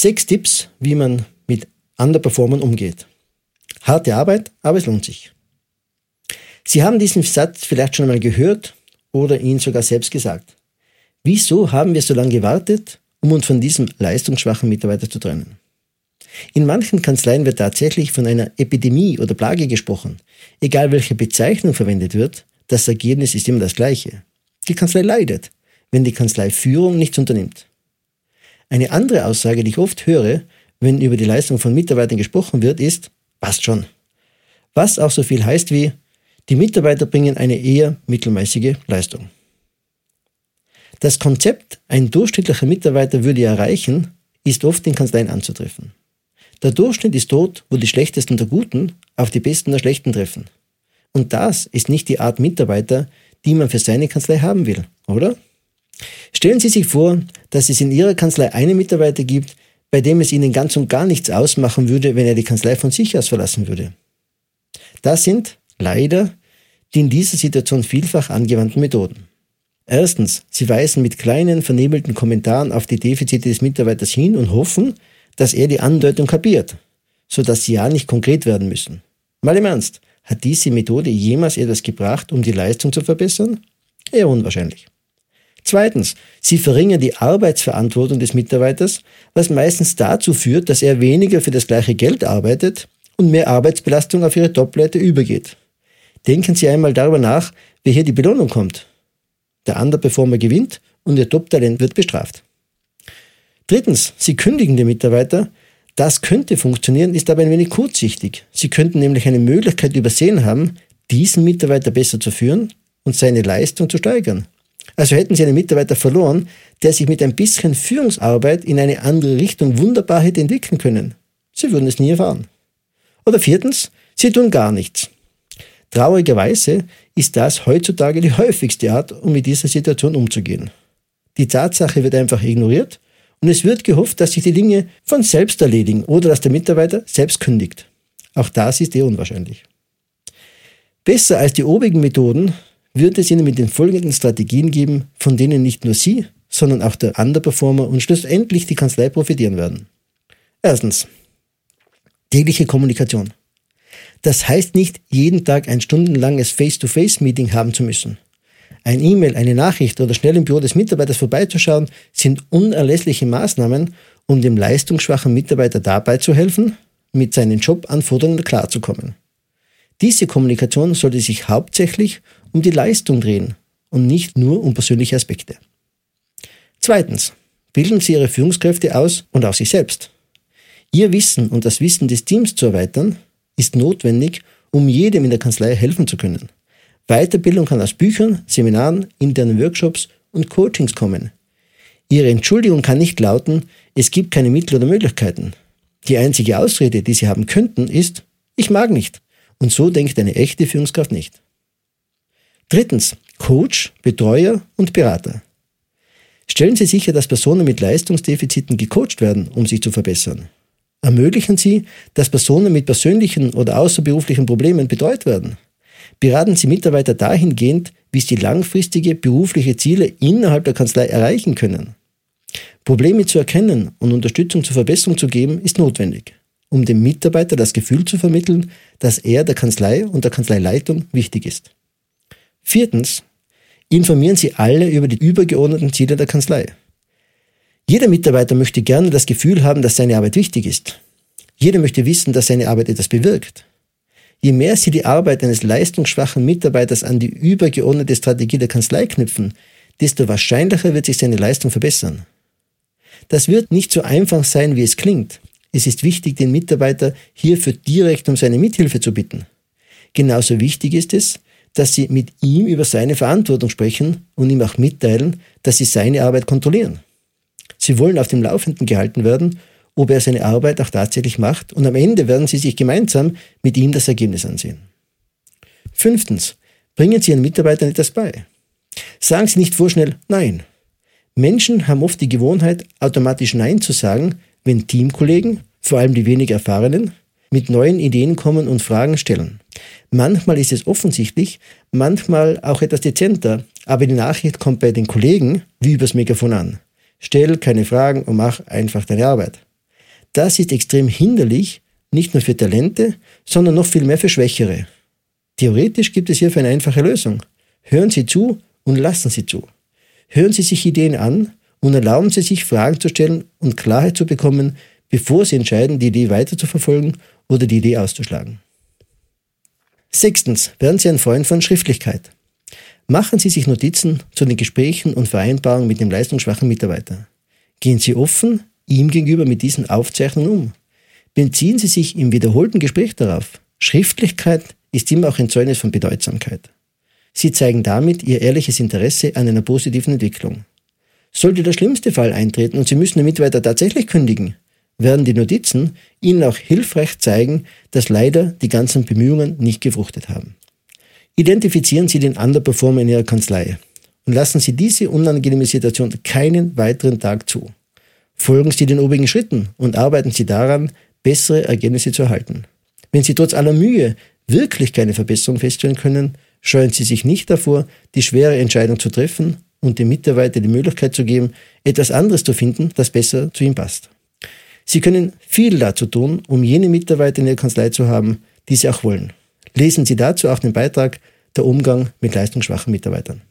Sechs Tipps, wie man mit Underperformern umgeht. Harte Arbeit, aber es lohnt sich. Sie haben diesen Satz vielleicht schon einmal gehört oder ihn sogar selbst gesagt. Wieso haben wir so lange gewartet, um uns von diesem leistungsschwachen Mitarbeiter zu trennen? In manchen Kanzleien wird tatsächlich von einer Epidemie oder Plage gesprochen. Egal welche Bezeichnung verwendet wird, das Ergebnis ist immer das gleiche. Die Kanzlei leidet, wenn die Kanzleiführung nichts unternimmt. Eine andere Aussage, die ich oft höre, wenn über die Leistung von Mitarbeitern gesprochen wird, ist, passt schon. Was auch so viel heißt wie, die Mitarbeiter bringen eine eher mittelmäßige Leistung. Das Konzept, ein durchschnittlicher Mitarbeiter würde erreichen, ist oft in Kanzleien anzutreffen. Der Durchschnitt ist dort, wo die Schlechtesten der Guten auf die Besten der Schlechten treffen. Und das ist nicht die Art Mitarbeiter, die man für seine Kanzlei haben will, oder? Stellen Sie sich vor, dass es in Ihrer Kanzlei einen Mitarbeiter gibt, bei dem es Ihnen ganz und gar nichts ausmachen würde, wenn er die Kanzlei von sich aus verlassen würde. Das sind, leider, die in dieser Situation vielfach angewandten Methoden. Erstens, Sie weisen mit kleinen, vernebelten Kommentaren auf die Defizite des Mitarbeiters hin und hoffen, dass er die Andeutung kapiert, sodass Sie ja nicht konkret werden müssen. Mal im Ernst, hat diese Methode jemals etwas gebracht, um die Leistung zu verbessern? Eher unwahrscheinlich. Zweitens, sie verringern die Arbeitsverantwortung des Mitarbeiters, was meistens dazu führt, dass er weniger für das gleiche Geld arbeitet und mehr Arbeitsbelastung auf ihre Topleute übergeht. Denken Sie einmal darüber nach, wie hier die Belohnung kommt. Der Underperformer gewinnt und Ihr Top-Talent wird bestraft. Drittens, Sie kündigen den Mitarbeiter, das könnte funktionieren, ist aber ein wenig kurzsichtig. Sie könnten nämlich eine Möglichkeit übersehen haben, diesen Mitarbeiter besser zu führen und seine Leistung zu steigern. Also hätten Sie einen Mitarbeiter verloren, der sich mit ein bisschen Führungsarbeit in eine andere Richtung wunderbar hätte entwickeln können. Sie würden es nie erfahren. Oder viertens, Sie tun gar nichts. Traurigerweise ist das heutzutage die häufigste Art, um mit dieser Situation umzugehen. Die Tatsache wird einfach ignoriert und es wird gehofft, dass sich die Dinge von selbst erledigen oder dass der Mitarbeiter selbst kündigt. Auch das ist eher unwahrscheinlich. Besser als die obigen Methoden wird es Ihnen mit den folgenden Strategien geben, von denen nicht nur Sie, sondern auch der Underperformer und schlussendlich die Kanzlei profitieren werden. Erstens. Tägliche Kommunikation. Das heißt nicht, jeden Tag ein stundenlanges Face-to-Face-Meeting haben zu müssen. Ein E-Mail, eine Nachricht oder schnell im Büro des Mitarbeiters vorbeizuschauen, sind unerlässliche Maßnahmen, um dem leistungsschwachen Mitarbeiter dabei zu helfen, mit seinen Jobanforderungen klarzukommen. Diese Kommunikation sollte sich hauptsächlich um die Leistung drehen und nicht nur um persönliche Aspekte. Zweitens, bilden Sie Ihre Führungskräfte aus und auch sich selbst. Ihr Wissen und das Wissen des Teams zu erweitern, ist notwendig, um jedem in der Kanzlei helfen zu können. Weiterbildung kann aus Büchern, Seminaren, internen Workshops und Coachings kommen. Ihre Entschuldigung kann nicht lauten, es gibt keine Mittel oder Möglichkeiten. Die einzige Ausrede, die Sie haben könnten, ist, ich mag nicht. Und so denkt eine echte Führungskraft nicht. Drittens, Coach, Betreuer und Berater. Stellen Sie sicher, dass Personen mit Leistungsdefiziten gecoacht werden, um sich zu verbessern. Ermöglichen Sie, dass Personen mit persönlichen oder außerberuflichen Problemen betreut werden beraten Sie Mitarbeiter dahingehend, wie sie langfristige berufliche Ziele innerhalb der Kanzlei erreichen können. Probleme zu erkennen und Unterstützung zur Verbesserung zu geben, ist notwendig, um dem Mitarbeiter das Gefühl zu vermitteln, dass er der Kanzlei und der Kanzleileitung wichtig ist. Viertens, informieren Sie alle über die übergeordneten Ziele der Kanzlei. Jeder Mitarbeiter möchte gerne das Gefühl haben, dass seine Arbeit wichtig ist. Jeder möchte wissen, dass seine Arbeit etwas bewirkt. Je mehr Sie die Arbeit eines leistungsschwachen Mitarbeiters an die übergeordnete Strategie der Kanzlei knüpfen, desto wahrscheinlicher wird sich seine Leistung verbessern. Das wird nicht so einfach sein, wie es klingt. Es ist wichtig, den Mitarbeiter hierfür direkt um seine Mithilfe zu bitten. Genauso wichtig ist es, dass Sie mit ihm über seine Verantwortung sprechen und ihm auch mitteilen, dass Sie seine Arbeit kontrollieren. Sie wollen auf dem Laufenden gehalten werden ob er seine Arbeit auch tatsächlich macht und am Ende werden Sie sich gemeinsam mit ihm das Ergebnis ansehen. Fünftens, bringen Sie Ihren Mitarbeitern etwas bei. Sagen Sie nicht vorschnell Nein. Menschen haben oft die Gewohnheit, automatisch Nein zu sagen, wenn Teamkollegen, vor allem die wenig erfahrenen, mit neuen Ideen kommen und Fragen stellen. Manchmal ist es offensichtlich, manchmal auch etwas dezenter, aber die Nachricht kommt bei den Kollegen wie übers Megafon an. Stell keine Fragen und mach einfach deine Arbeit. Das ist extrem hinderlich, nicht nur für Talente, sondern noch viel mehr für Schwächere. Theoretisch gibt es hierfür eine einfache Lösung. Hören Sie zu und lassen Sie zu. Hören Sie sich Ideen an und erlauben Sie sich Fragen zu stellen und Klarheit zu bekommen, bevor Sie entscheiden, die Idee weiter zu verfolgen oder die Idee auszuschlagen. Sechstens, werden Sie ein Freund von Schriftlichkeit. Machen Sie sich Notizen zu den Gesprächen und Vereinbarungen mit dem leistungsschwachen Mitarbeiter. Gehen Sie offen ihm gegenüber mit diesen Aufzeichnungen um. Beziehen Sie sich im wiederholten Gespräch darauf. Schriftlichkeit ist immer auch ein Zeugnis von Bedeutsamkeit. Sie zeigen damit Ihr ehrliches Interesse an einer positiven Entwicklung. Sollte der schlimmste Fall eintreten und Sie müssen den Mitarbeiter tatsächlich kündigen, werden die Notizen Ihnen auch hilfreich zeigen, dass leider die ganzen Bemühungen nicht gefruchtet haben. Identifizieren Sie den Underperformer in Ihrer Kanzlei und lassen Sie diese unangenehme Situation keinen weiteren Tag zu. Folgen Sie den obigen Schritten und arbeiten Sie daran, bessere Ergebnisse zu erhalten. Wenn Sie trotz aller Mühe wirklich keine Verbesserung feststellen können, scheuen Sie sich nicht davor, die schwere Entscheidung zu treffen und dem Mitarbeiter die Möglichkeit zu geben, etwas anderes zu finden, das besser zu ihm passt. Sie können viel dazu tun, um jene Mitarbeiter in Ihrer Kanzlei zu haben, die Sie auch wollen. Lesen Sie dazu auch den Beitrag Der Umgang mit leistungsschwachen Mitarbeitern.